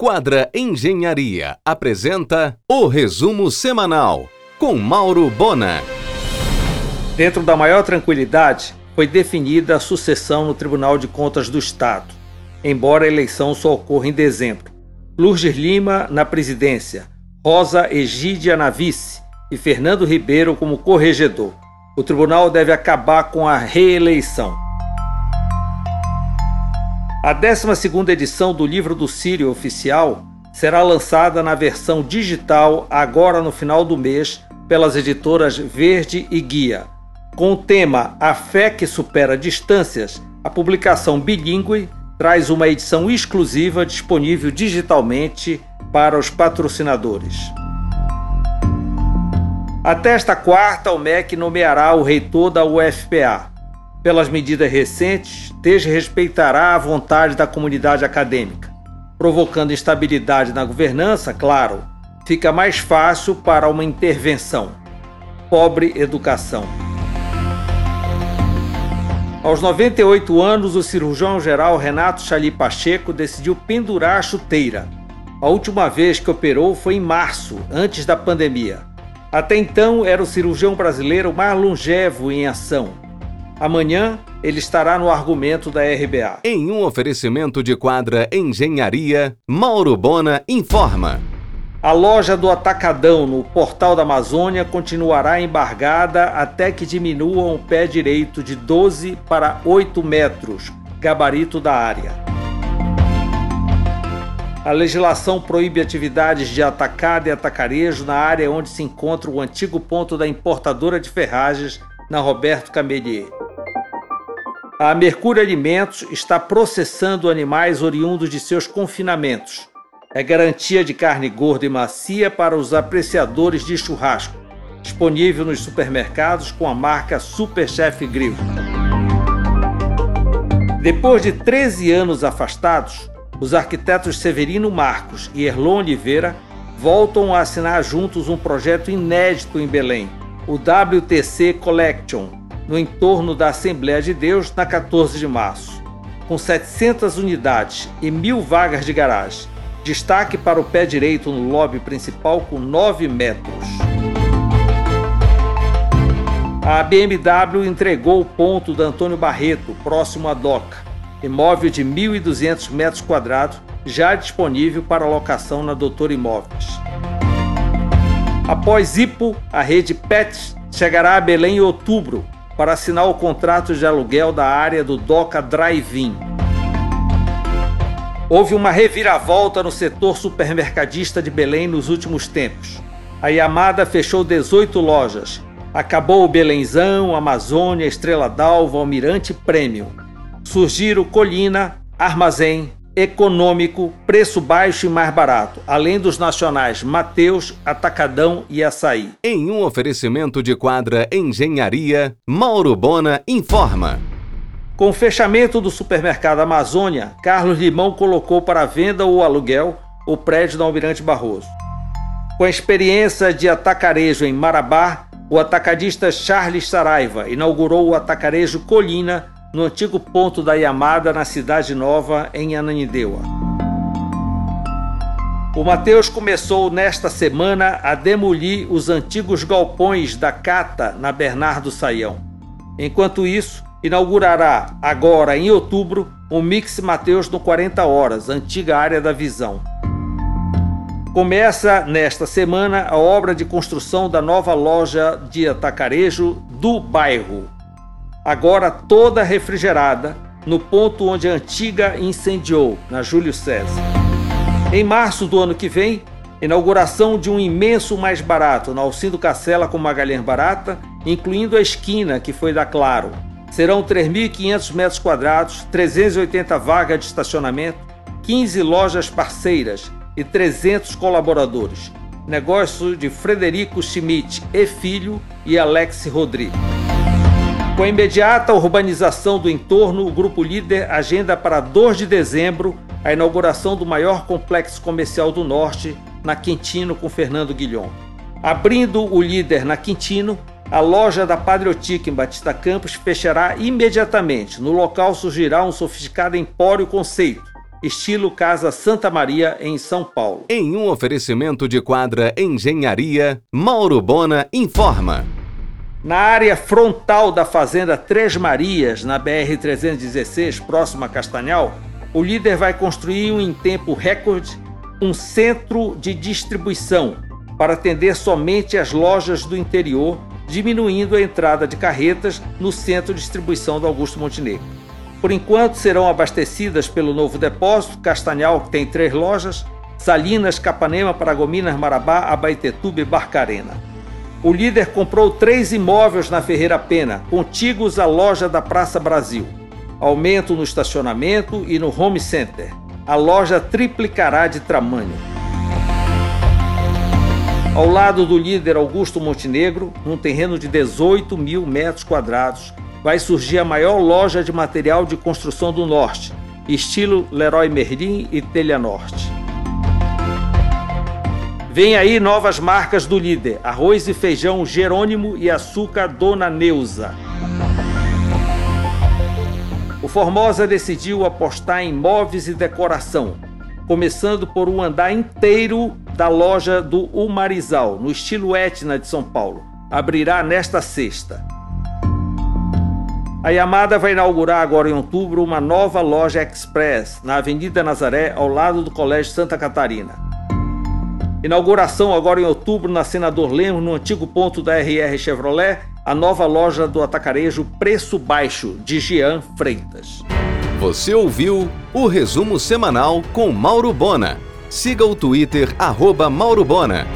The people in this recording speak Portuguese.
Quadra Engenharia apresenta o resumo semanal com Mauro Bona. Dentro da maior tranquilidade, foi definida a sucessão no Tribunal de Contas do Estado, embora a eleição só ocorra em dezembro. Lourdes Lima na presidência, Rosa Egídia na vice e Fernando Ribeiro como corregedor. O tribunal deve acabar com a reeleição. A 12ª edição do Livro do Sírio Oficial será lançada na versão digital agora no final do mês pelas editoras Verde e Guia. Com o tema A Fé que Supera Distâncias, a publicação bilíngue traz uma edição exclusiva disponível digitalmente para os patrocinadores. Até esta quarta, o MEC nomeará o reitor da UFPA pelas medidas recentes, desrespeitará a vontade da comunidade acadêmica, provocando instabilidade na governança, claro, fica mais fácil para uma intervenção. Pobre educação. Aos 98 anos, o cirurgião-geral Renato Chali Pacheco decidiu pendurar a chuteira. A última vez que operou foi em março, antes da pandemia. Até então, era o cirurgião brasileiro mais longevo em ação Amanhã ele estará no argumento da RBA. Em um oferecimento de quadra Engenharia, Mauro Bona informa. A loja do Atacadão no Portal da Amazônia continuará embargada até que diminuam o pé direito de 12 para 8 metros, gabarito da área. A legislação proíbe atividades de atacado e atacarejo na área onde se encontra o antigo ponto da importadora de ferragens na Roberto Camelier. A Mercúrio Alimentos está processando animais oriundos de seus confinamentos. É garantia de carne gorda e macia para os apreciadores de churrasco. Disponível nos supermercados com a marca Super Chef Grill. Depois de 13 anos afastados, os arquitetos Severino Marcos e Erlon Oliveira voltam a assinar juntos um projeto inédito em Belém, o WTC Collection, no entorno da Assembleia de Deus na 14 de março, com 700 unidades e mil vagas de garagem. Destaque para o pé direito no lobby principal com 9 metros. A BMW entregou o ponto da Antônio Barreto, próximo à DOCA, imóvel de 1.200 metros quadrados, já disponível para locação na Doutor Imóveis. Após IPO, a rede PET chegará a Belém em outubro, para assinar o contrato de aluguel da área do Doca Drive-In. Houve uma reviravolta no setor supermercadista de Belém nos últimos tempos. A Yamada fechou 18 lojas. Acabou o Belenzão, Amazônia, Estrela d'Alva, Almirante Prêmio. Surgiram Colina, Armazém, econômico, preço baixo e mais barato, além dos nacionais Mateus, Atacadão e Açaí. Em um oferecimento de quadra Engenharia, Mauro Bona informa. Com o fechamento do supermercado Amazônia, Carlos Limão colocou para venda ou aluguel o prédio do Almirante Barroso. Com a experiência de atacarejo em Marabá, o atacadista Charles Saraiva inaugurou o atacarejo Colina no antigo ponto da Yamada, na Cidade Nova, em Ananindeua. O Mateus começou nesta semana a demolir os antigos galpões da Cata, na Bernardo Saião. Enquanto isso, inaugurará, agora em outubro, o Mix Mateus no 40 Horas, antiga área da visão. Começa nesta semana a obra de construção da nova loja de atacarejo do bairro agora toda refrigerada, no ponto onde a antiga incendiou, na Júlio César. Em março do ano que vem, inauguração de um imenso mais barato na Alcindo Cacela com Magalhães Barata, incluindo a esquina que foi da Claro. Serão 3.500 metros quadrados, 380 vagas de estacionamento, 15 lojas parceiras e 300 colaboradores. Negócio de Frederico Schmidt e Filho e Alex Rodrigues. Com a imediata urbanização do entorno, o Grupo Líder agenda para 2 de dezembro a inauguração do maior complexo comercial do Norte, na Quintino, com Fernando Guilhom. Abrindo o Líder na Quintino, a loja da Patriotica em Batista Campos fechará imediatamente. No local surgirá um sofisticado empório conceito, estilo Casa Santa Maria, em São Paulo. Em um oferecimento de quadra Engenharia, Mauro Bona informa. Na área frontal da Fazenda Três Marias, na BR-316, próximo a Castanhal, o líder vai construir em tempo recorde um centro de distribuição para atender somente as lojas do interior, diminuindo a entrada de carretas no centro de distribuição do Augusto Montenegro. Por enquanto, serão abastecidas pelo novo depósito Castanhal, que tem três lojas, Salinas, Capanema, Paragominas, Marabá, Abaetetuba e Barcarena. O líder comprou três imóveis na Ferreira Pena, contíguos à loja da Praça Brasil. Aumento no estacionamento e no home center. A loja triplicará de tamanho. Ao lado do líder Augusto Montenegro, num terreno de 18 mil metros quadrados, vai surgir a maior loja de material de construção do Norte, estilo Leroy Merlin e Telha Norte. Vem aí novas marcas do líder: arroz e feijão Jerônimo e açúcar Dona Neuza. O Formosa decidiu apostar em móveis e decoração, começando por um andar inteiro da loja do Umarizal, no estilo Etna de São Paulo. Abrirá nesta sexta. A Yamada vai inaugurar agora em outubro uma nova loja express na Avenida Nazaré, ao lado do Colégio Santa Catarina. Inauguração agora em outubro na Senador Lemos, no antigo ponto da RR Chevrolet, a nova loja do atacarejo Preço Baixo, de Jean Freitas. Você ouviu o resumo semanal com Mauro Bona. Siga o Twitter, arroba Mauro Bona.